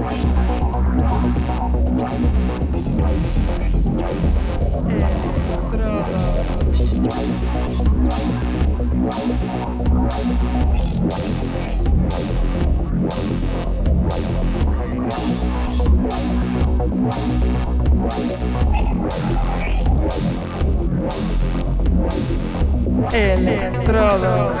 Estrada. Electrodos.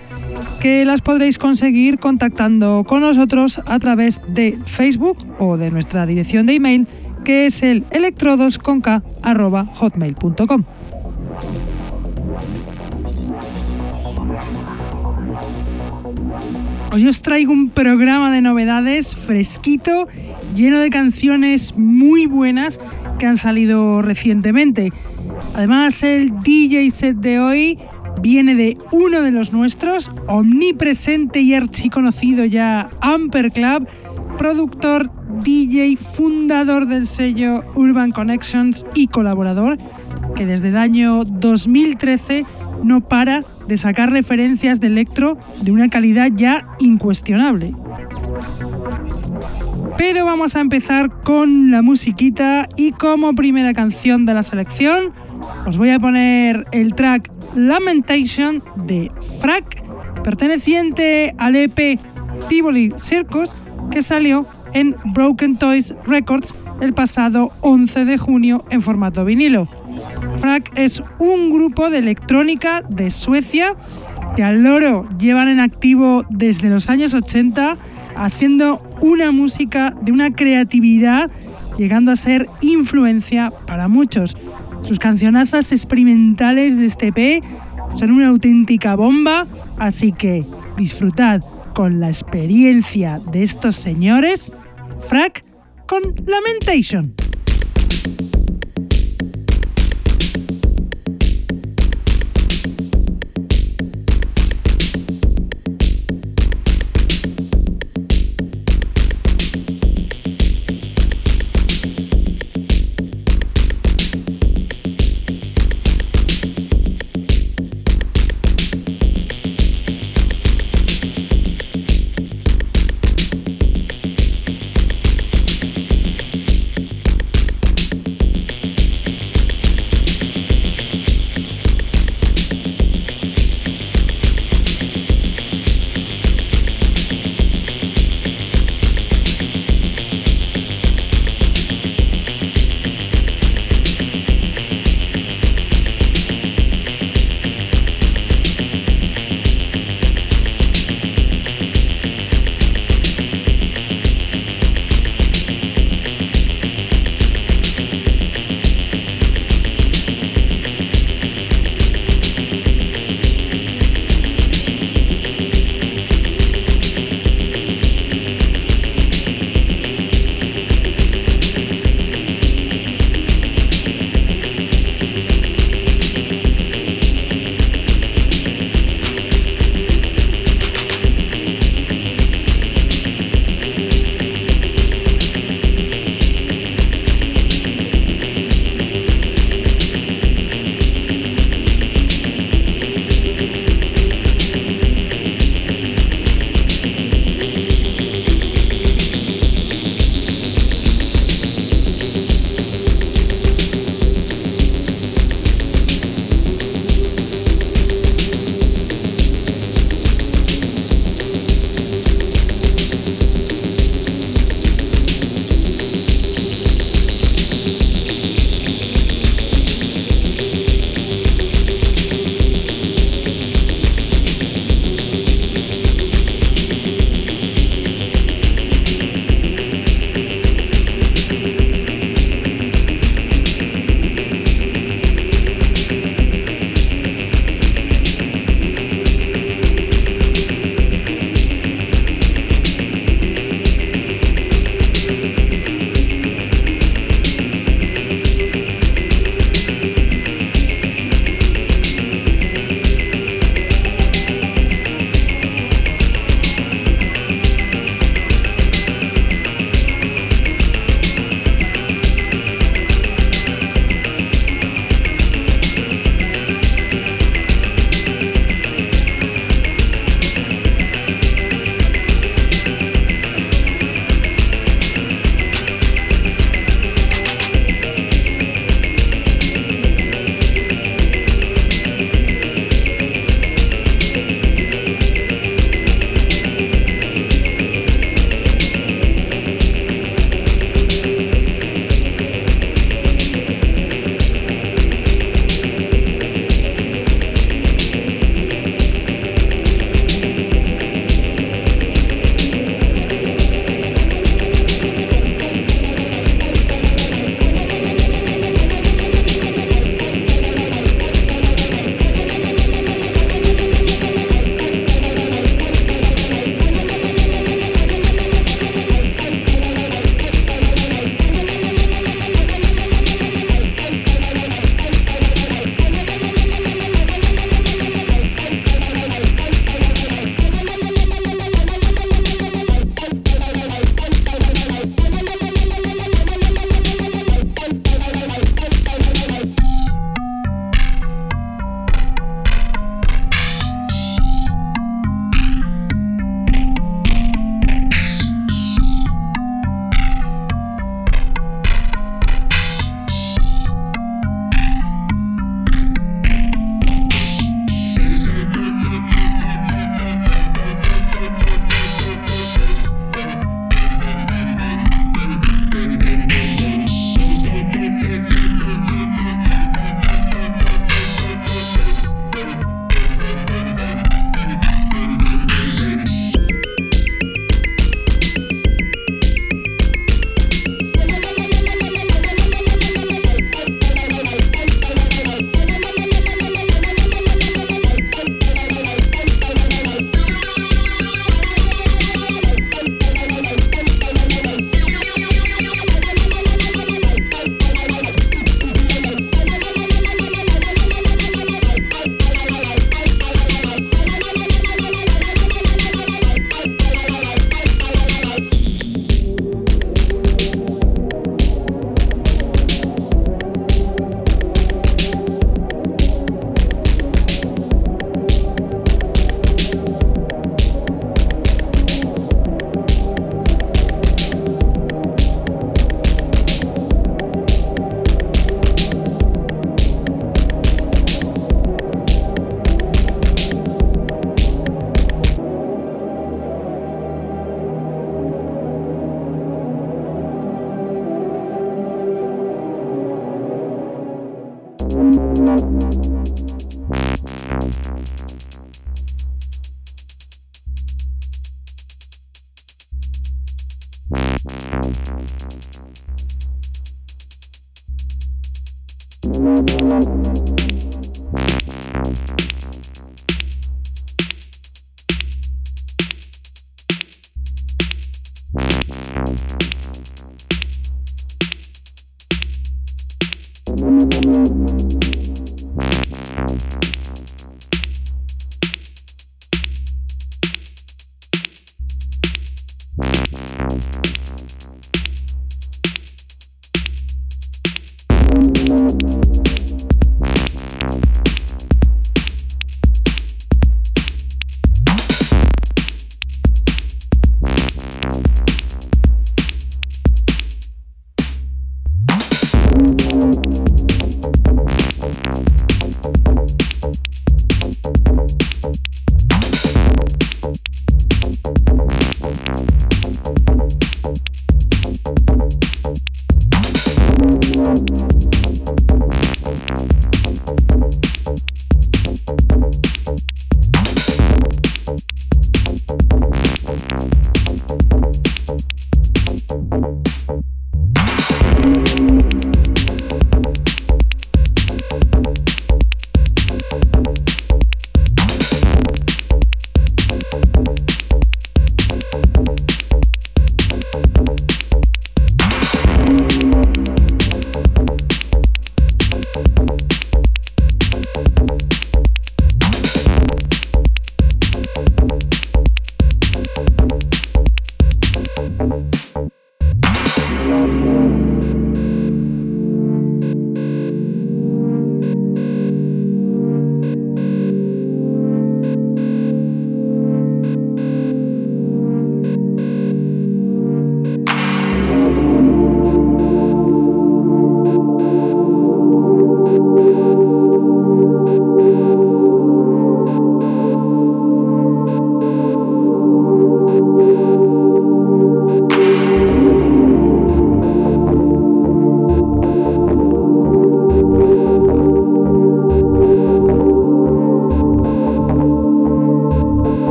que las podréis conseguir contactando con nosotros a través de Facebook o de nuestra dirección de email que es el electrodosconk.hotmail.com. Hoy os traigo un programa de novedades fresquito, lleno de canciones muy buenas que han salido recientemente. Además, el DJ set de hoy viene de uno de los nuestros, omnipresente y archiconocido ya Amper Club, productor, DJ, fundador del sello Urban Connections y colaborador, que desde el año 2013 no para de sacar referencias de electro de una calidad ya incuestionable. Pero vamos a empezar con la musiquita y como primera canción de la selección os voy a poner el track Lamentation de Frack, perteneciente al EP Tivoli Circus, que salió en Broken Toys Records el pasado 11 de junio en formato vinilo. Frack es un grupo de electrónica de Suecia que al loro llevan en activo desde los años 80 haciendo una música de una creatividad llegando a ser influencia para muchos. Sus cancionazas experimentales de este EP son una auténtica bomba, así que disfrutad con la experiencia de estos señores, Frack con Lamentation.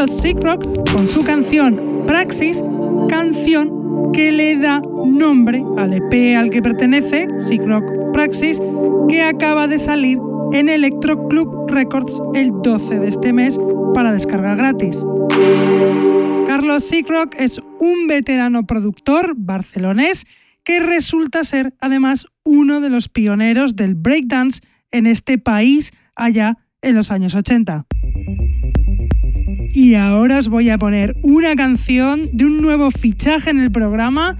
Es Carlos Sickrock con su canción Praxis, canción que le da nombre al EP al que pertenece, Sickrock Praxis, que acaba de salir en Electro Club Records el 12 de este mes para descarga gratis. Carlos Sickrock es un veterano productor barcelonés que resulta ser además uno de los pioneros del breakdance en este país allá en los años 80. Y ahora os voy a poner una canción de un nuevo fichaje en el programa,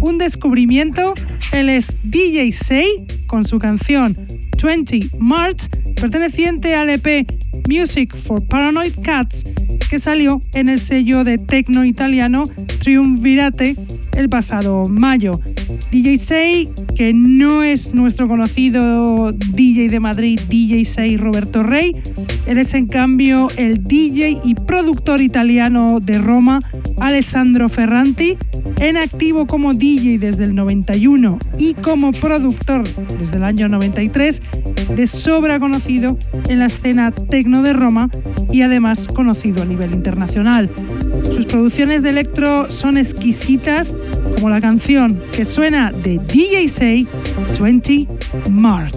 un descubrimiento. Él es DJ Say con su canción 20 March, perteneciente al EP Music for Paranoid Cats, que salió en el sello de tecno italiano Triumvirate el pasado mayo. DJ Say, que no es nuestro conocido DJ de Madrid, DJ Say Roberto Rey, él es en cambio el DJ y productor italiano de Roma, Alessandro Ferranti, en activo como DJ desde el 91 y como productor desde el año 93, de sobra conocido en la escena tecno de Roma y además conocido a nivel internacional. Sus producciones de electro son exquisitas, como la canción que suena de DJ Say 20 March.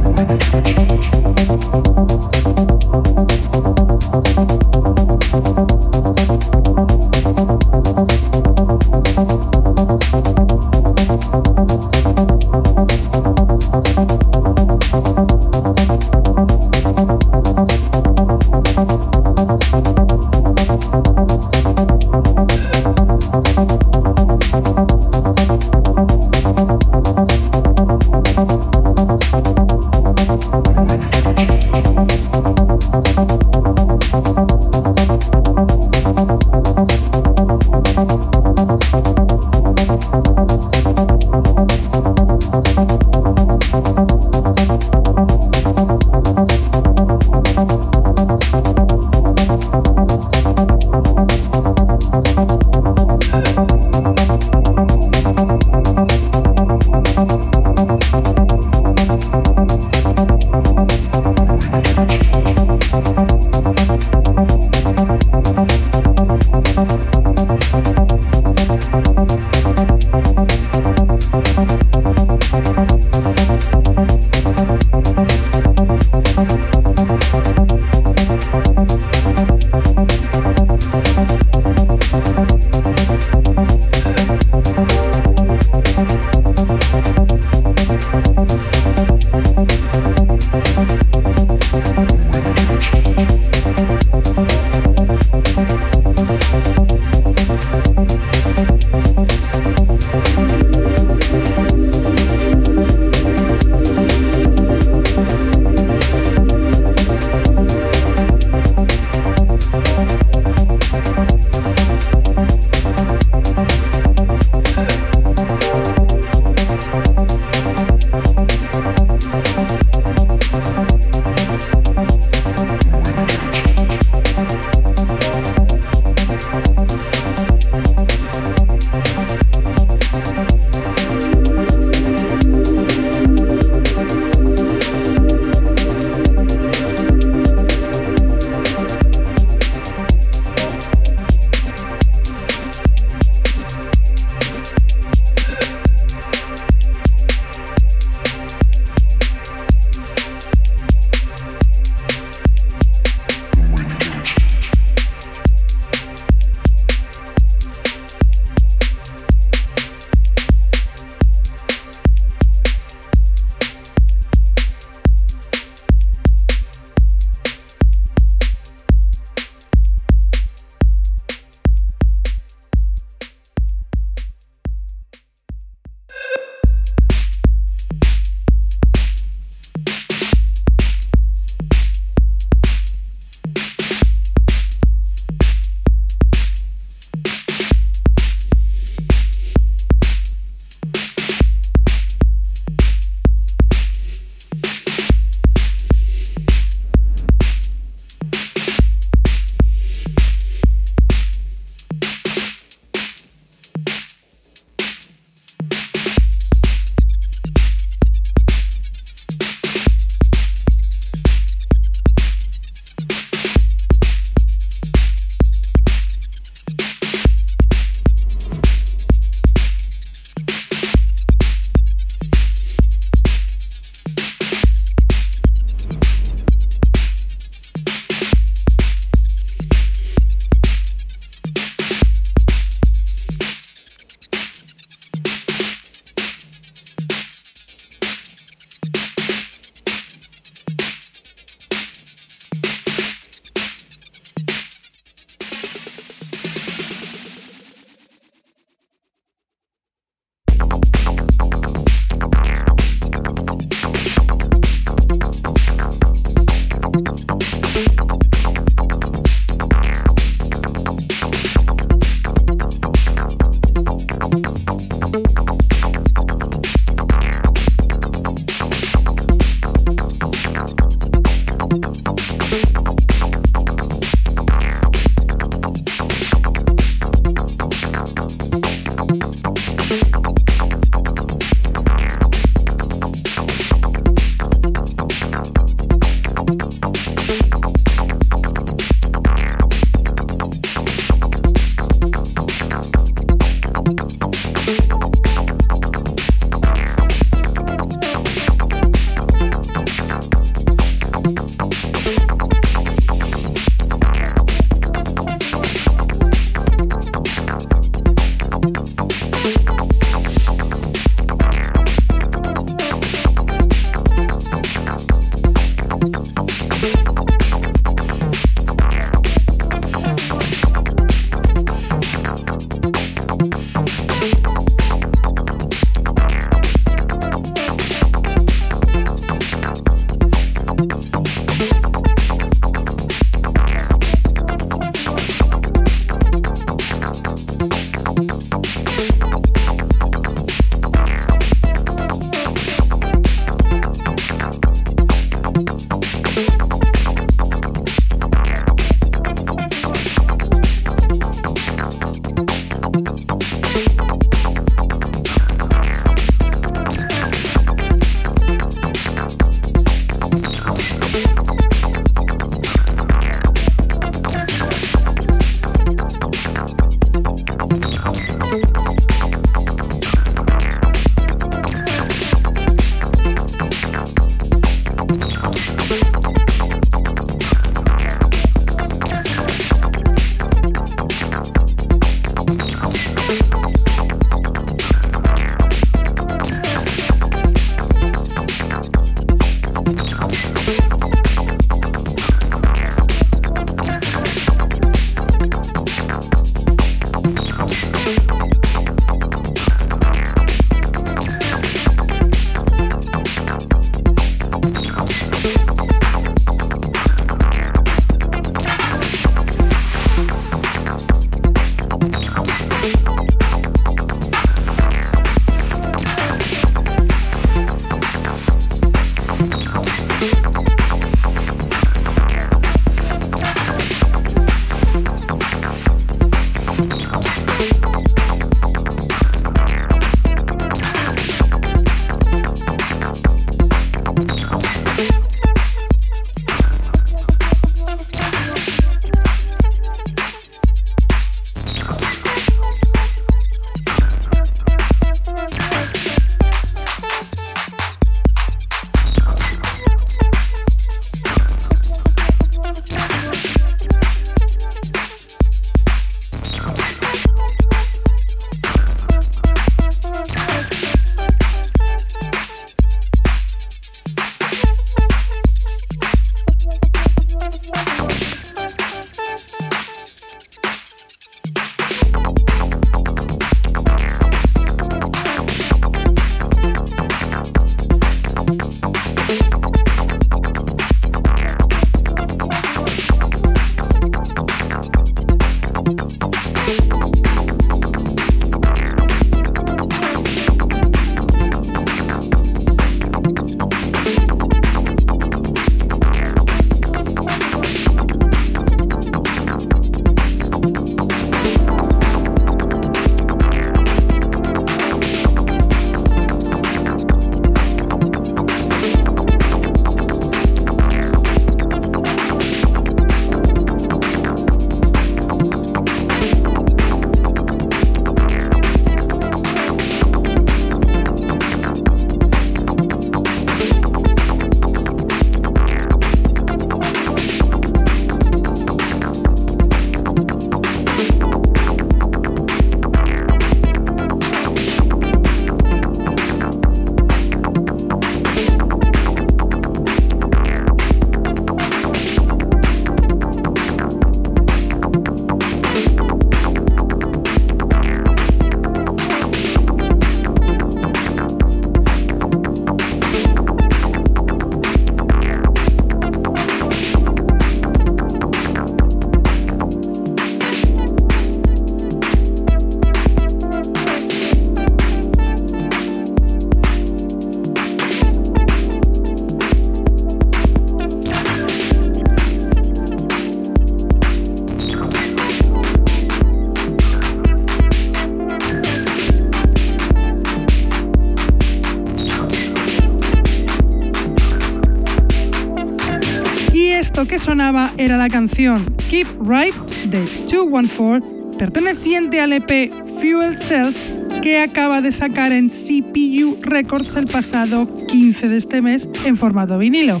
Era la canción Keep Right de 214, perteneciente al EP Fuel Cells que acaba de sacar en CPU Records el pasado 15 de este mes en formato vinilo.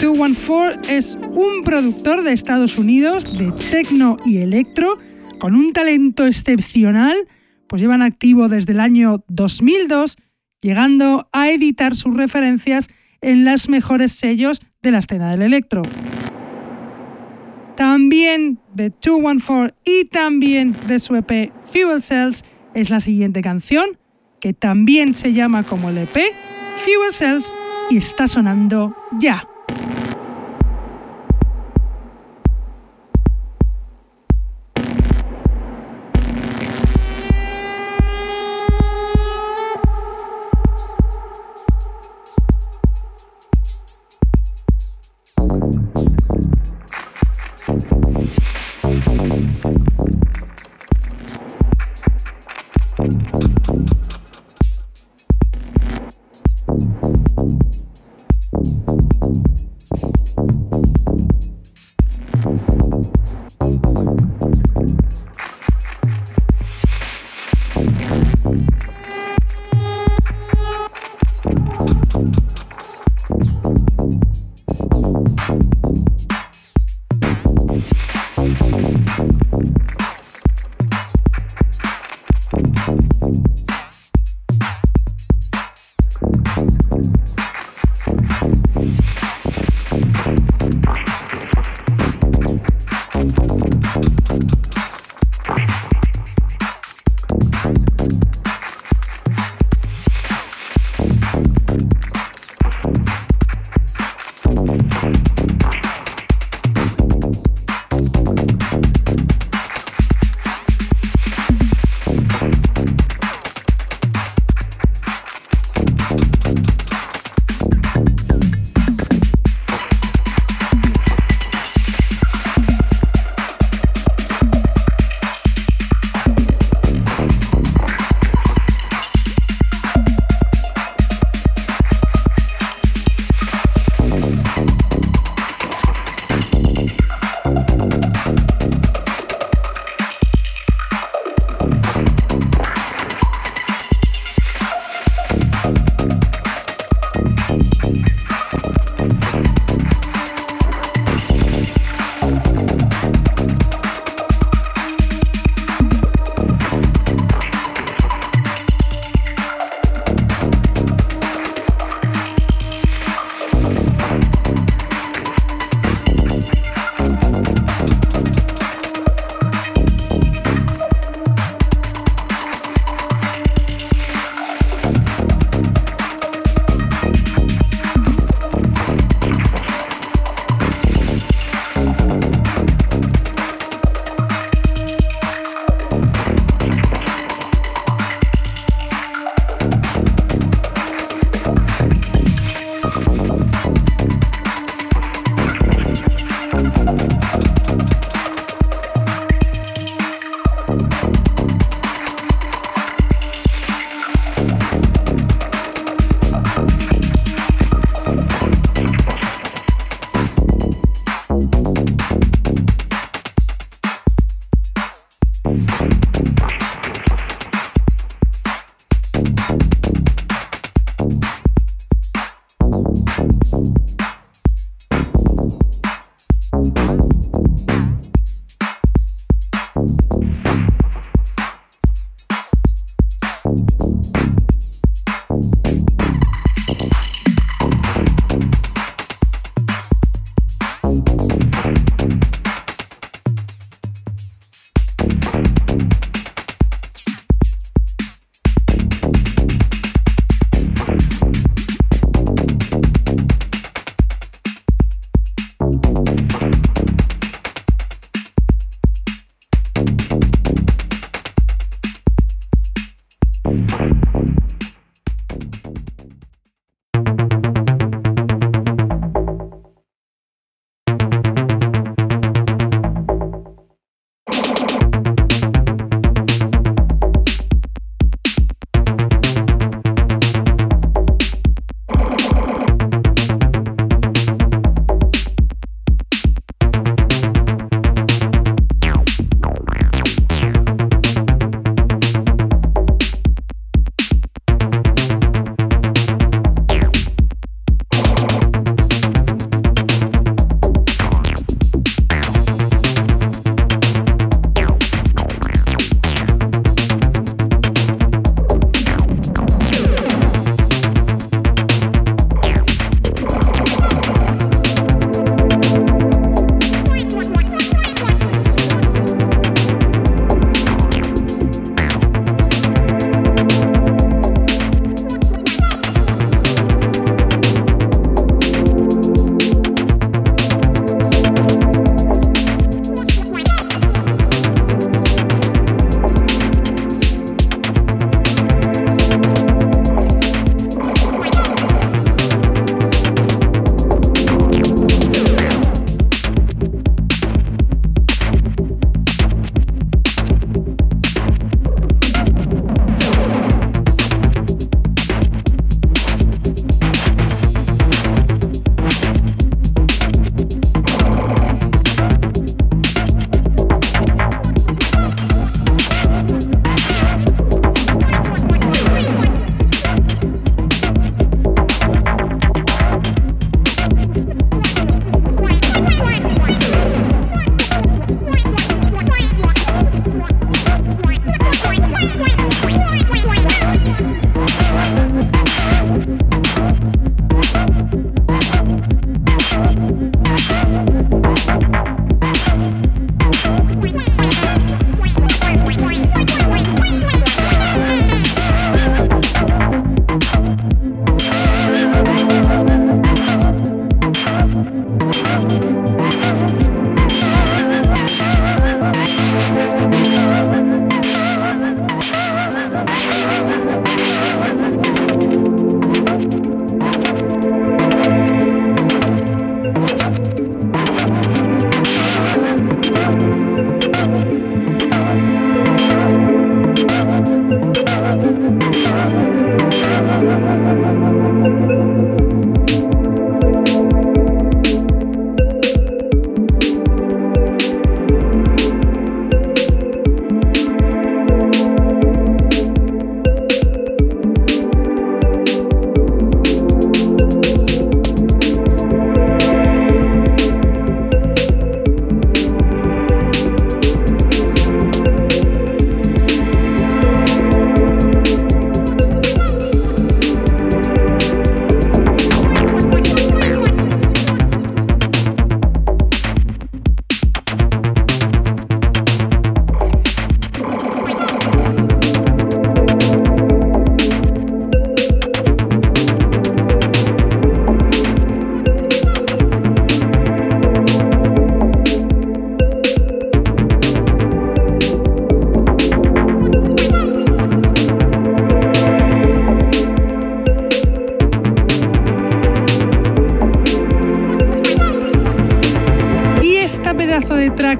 214 es un productor de Estados Unidos de techno y electro con un talento excepcional, pues llevan activo desde el año 2002, llegando a editar sus referencias en las mejores sellos de la escena del electro. De 214 y también de su EP Fuel Cells es la siguiente canción, que también se llama como el EP Fuel Cells y está sonando ya.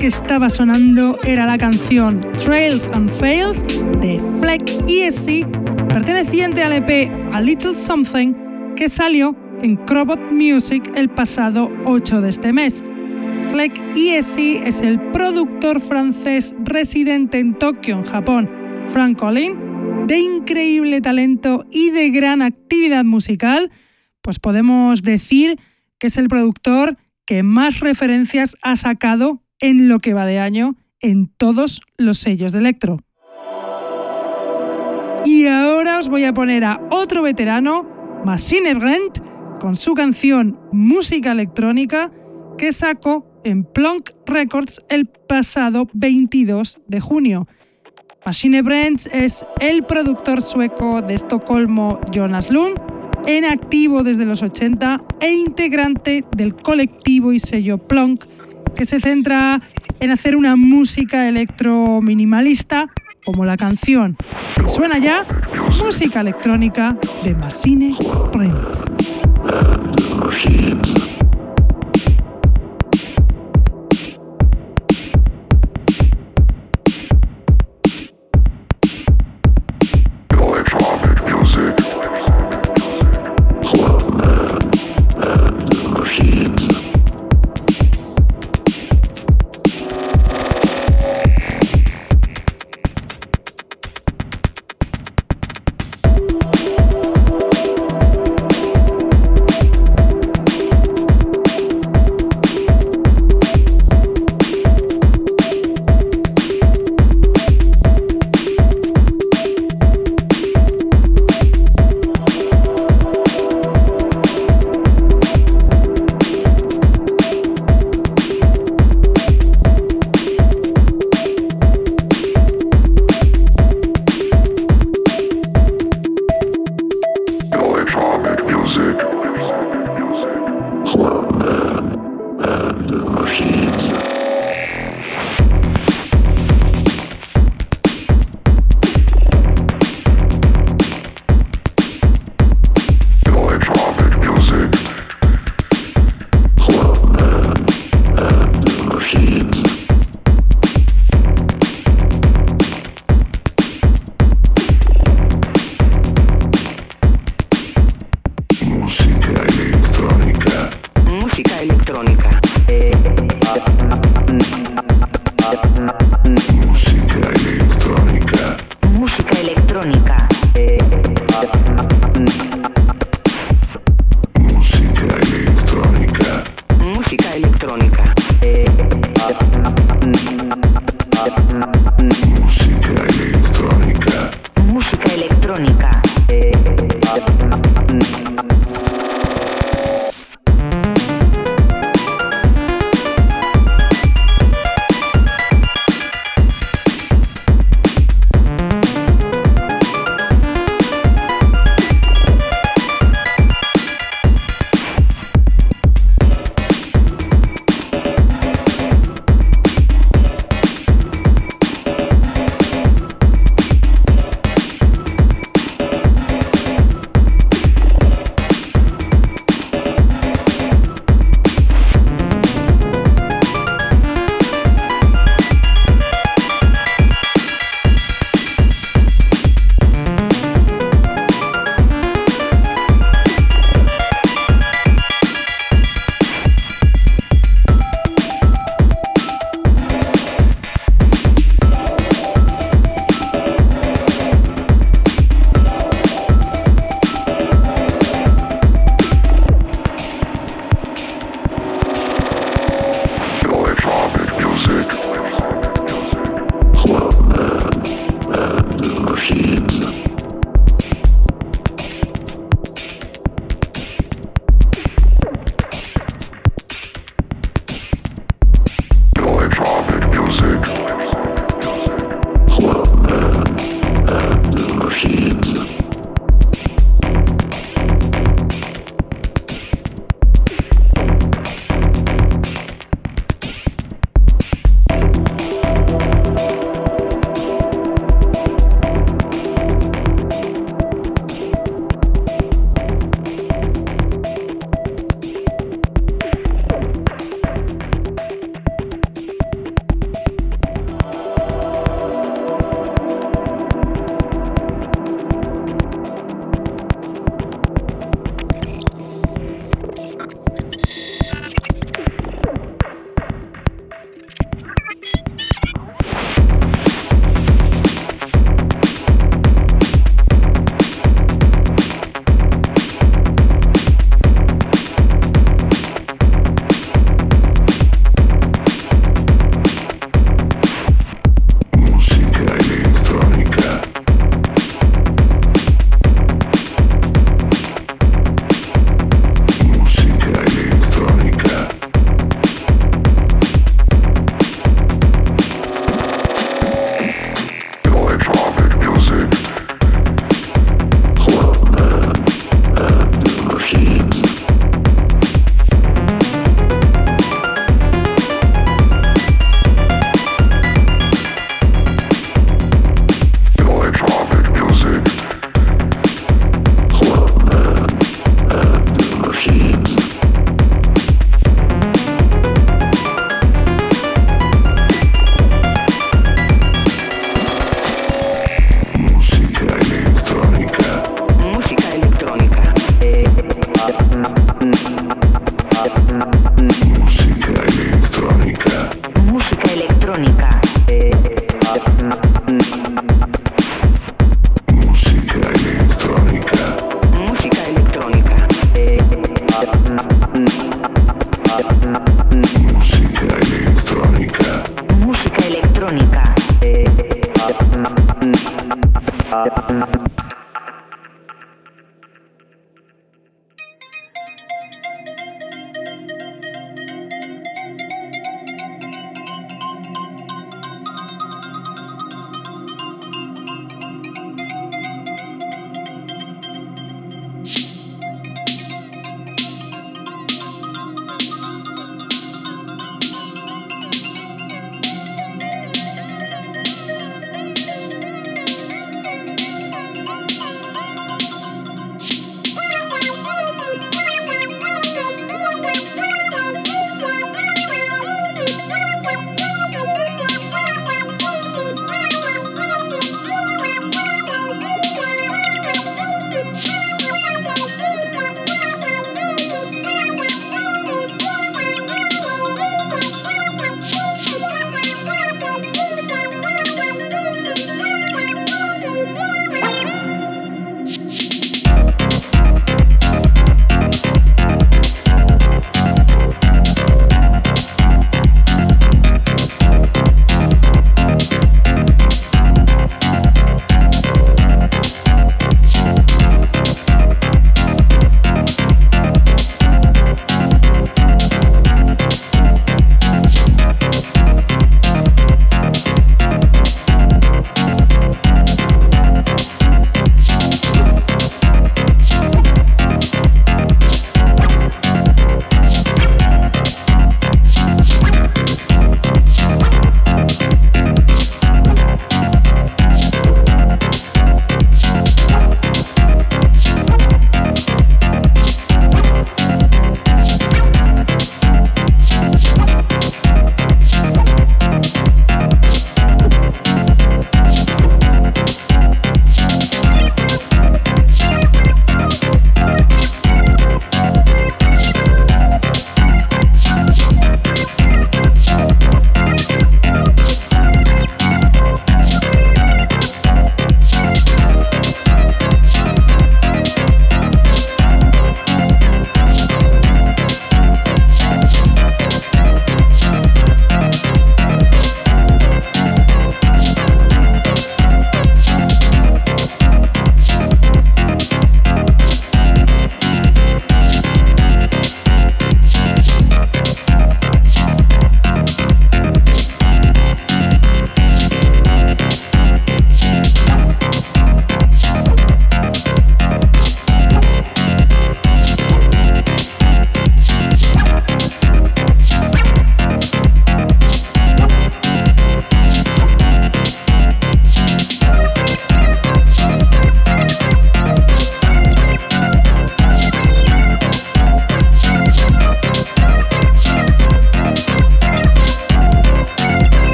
Que estaba sonando era la canción Trails and Fails de Fleck ESC, perteneciente al EP A Little Something, que salió en Crobot Music el pasado 8 de este mes. Fleck ESC es el productor francés residente en Tokio, en Japón, Frank Collin, de increíble talento y de gran actividad musical, pues podemos decir que es el productor que más referencias ha sacado en lo que va de año en todos los sellos de electro. Y ahora os voy a poner a otro veterano, Massine Brent, con su canción Música Electrónica, que sacó en Plonk Records el pasado 22 de junio. Machine Brent es el productor sueco de Estocolmo Jonas Lund, en activo desde los 80 e integrante del colectivo y sello Plonk, que se centra en hacer una música electro minimalista como la canción. Suena ya música electrónica de Machine Brent.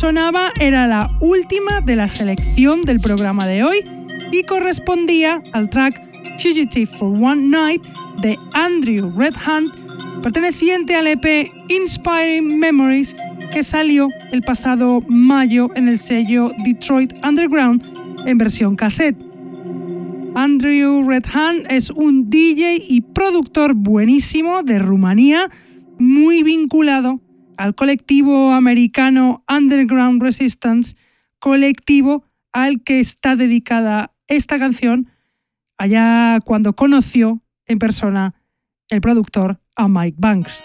Sonaba era la última de la selección del programa de hoy y correspondía al track Fugitive for One Night de Andrew Redhand, perteneciente al EP Inspiring Memories que salió el pasado mayo en el sello Detroit Underground en versión cassette. Andrew Redhand es un DJ y productor buenísimo de Rumanía, muy vinculado al colectivo americano Underground Resistance, colectivo al que está dedicada esta canción allá cuando conoció en persona el productor a Mike Banks.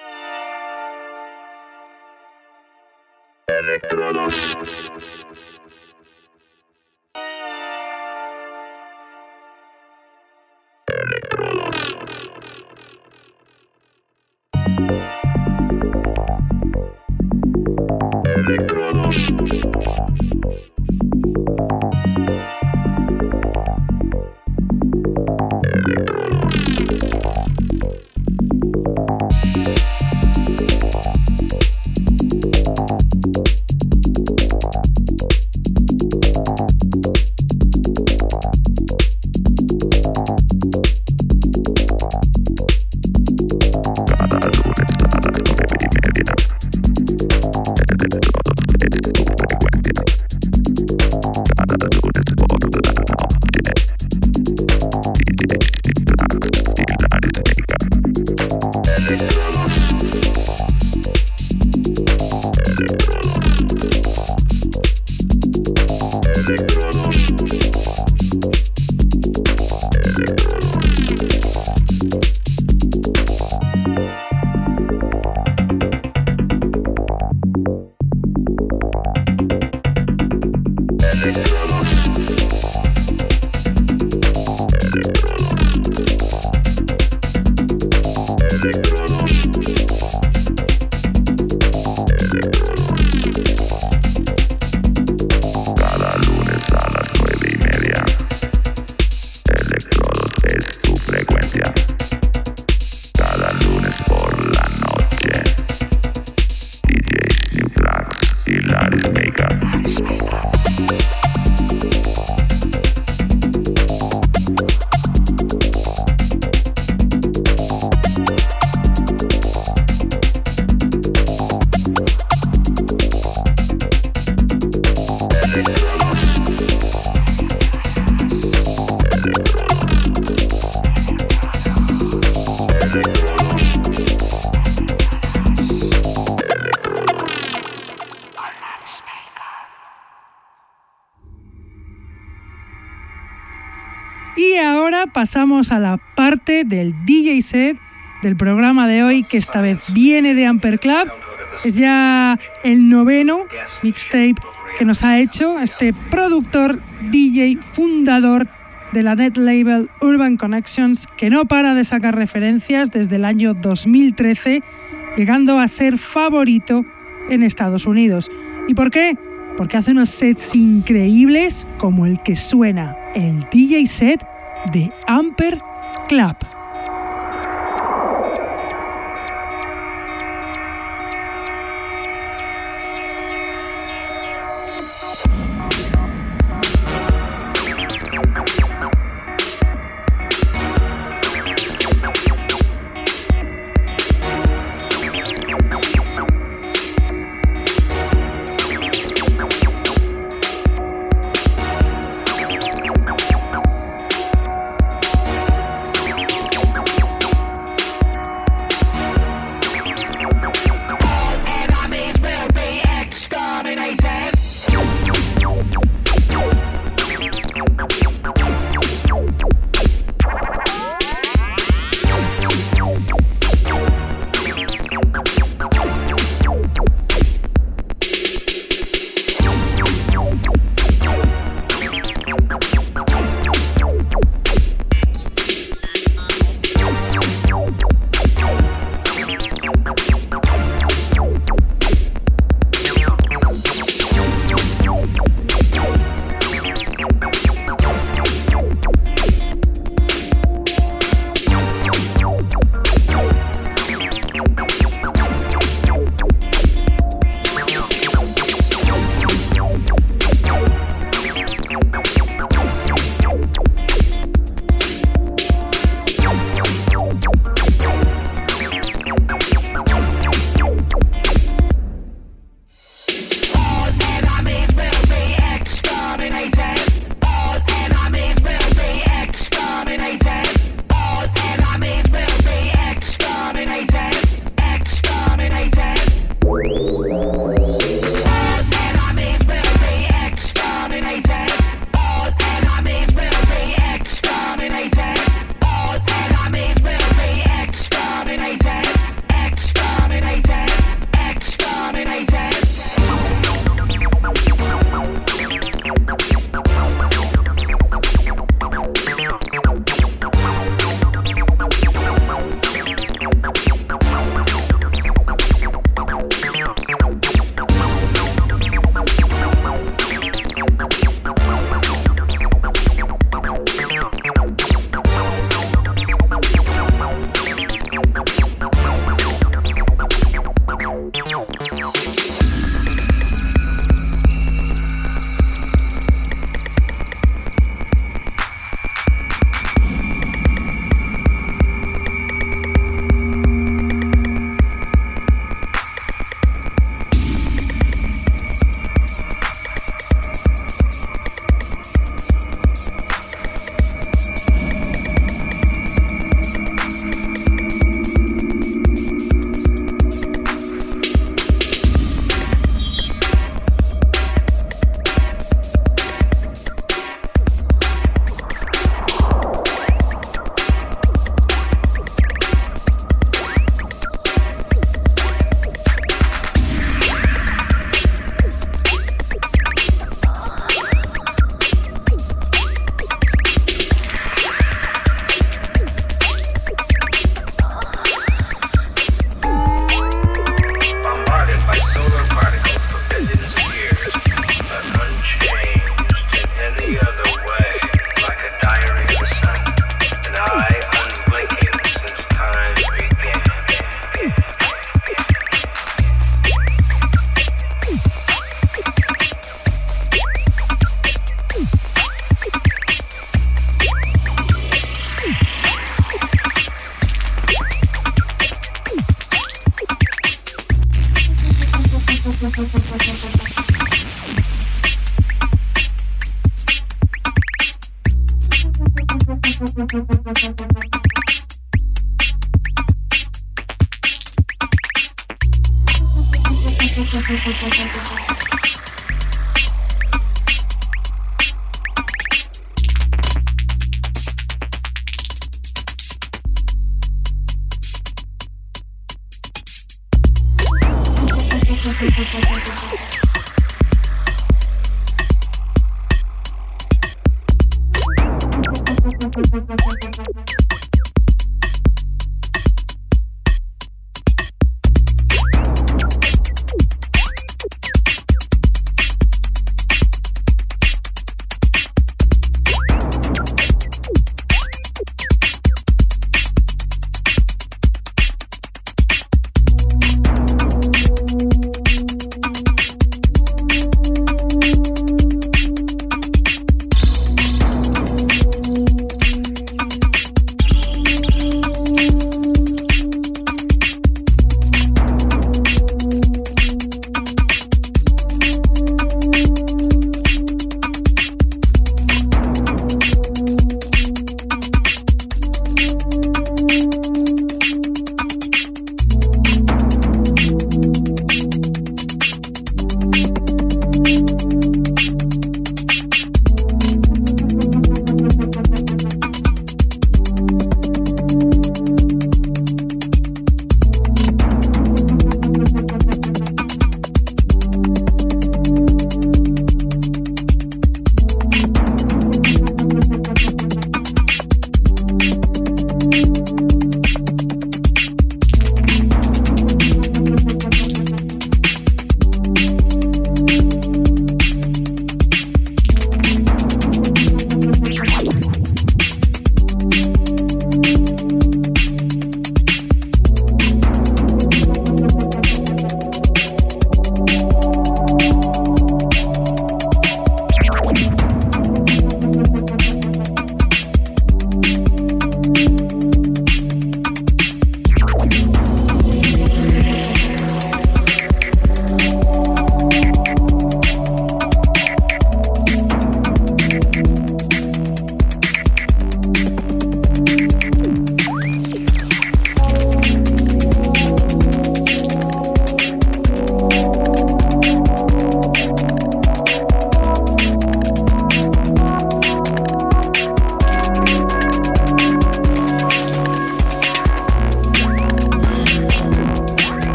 A la parte del DJ set del programa de hoy, que esta vez viene de Amper Club. Es ya el noveno mixtape que nos ha hecho este productor, DJ, fundador de la net label Urban Connections, que no para de sacar referencias desde el año 2013, llegando a ser favorito en Estados Unidos. ¿Y por qué? Porque hace unos sets increíbles como el que suena el DJ set de Amper Club.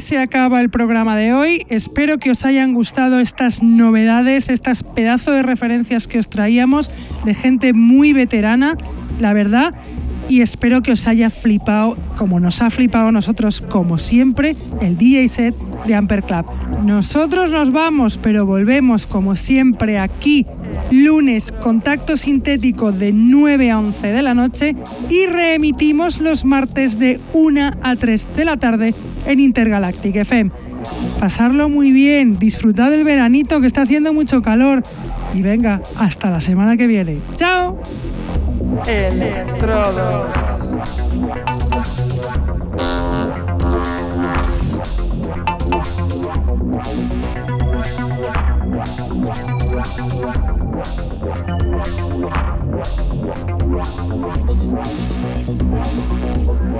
Se acaba el programa de hoy. Espero que os hayan gustado estas novedades, estas pedazos de referencias que os traíamos de gente muy veterana, la verdad. Y espero que os haya flipado, como nos ha flipado a nosotros, como siempre, el DJ set de Amper Club. Nosotros nos vamos, pero volvemos como siempre aquí lunes contacto sintético de 9 a 11 de la noche y reemitimos los martes de 1 a 3 de la tarde en Intergalactic FM. Pasarlo muy bien, disfrutad del veranito que está haciendo mucho calor y venga, hasta la semana que viene. ¡Chao!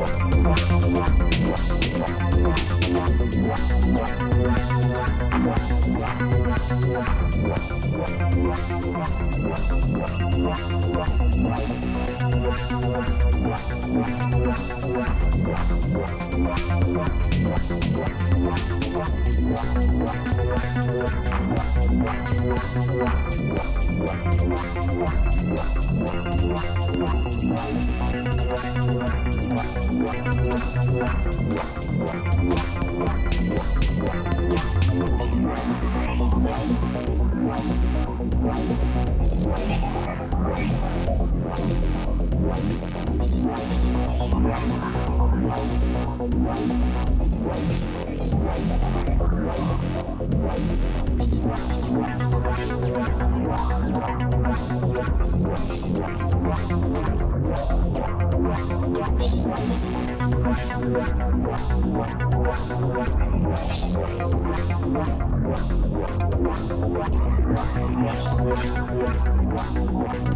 Thank Thank you.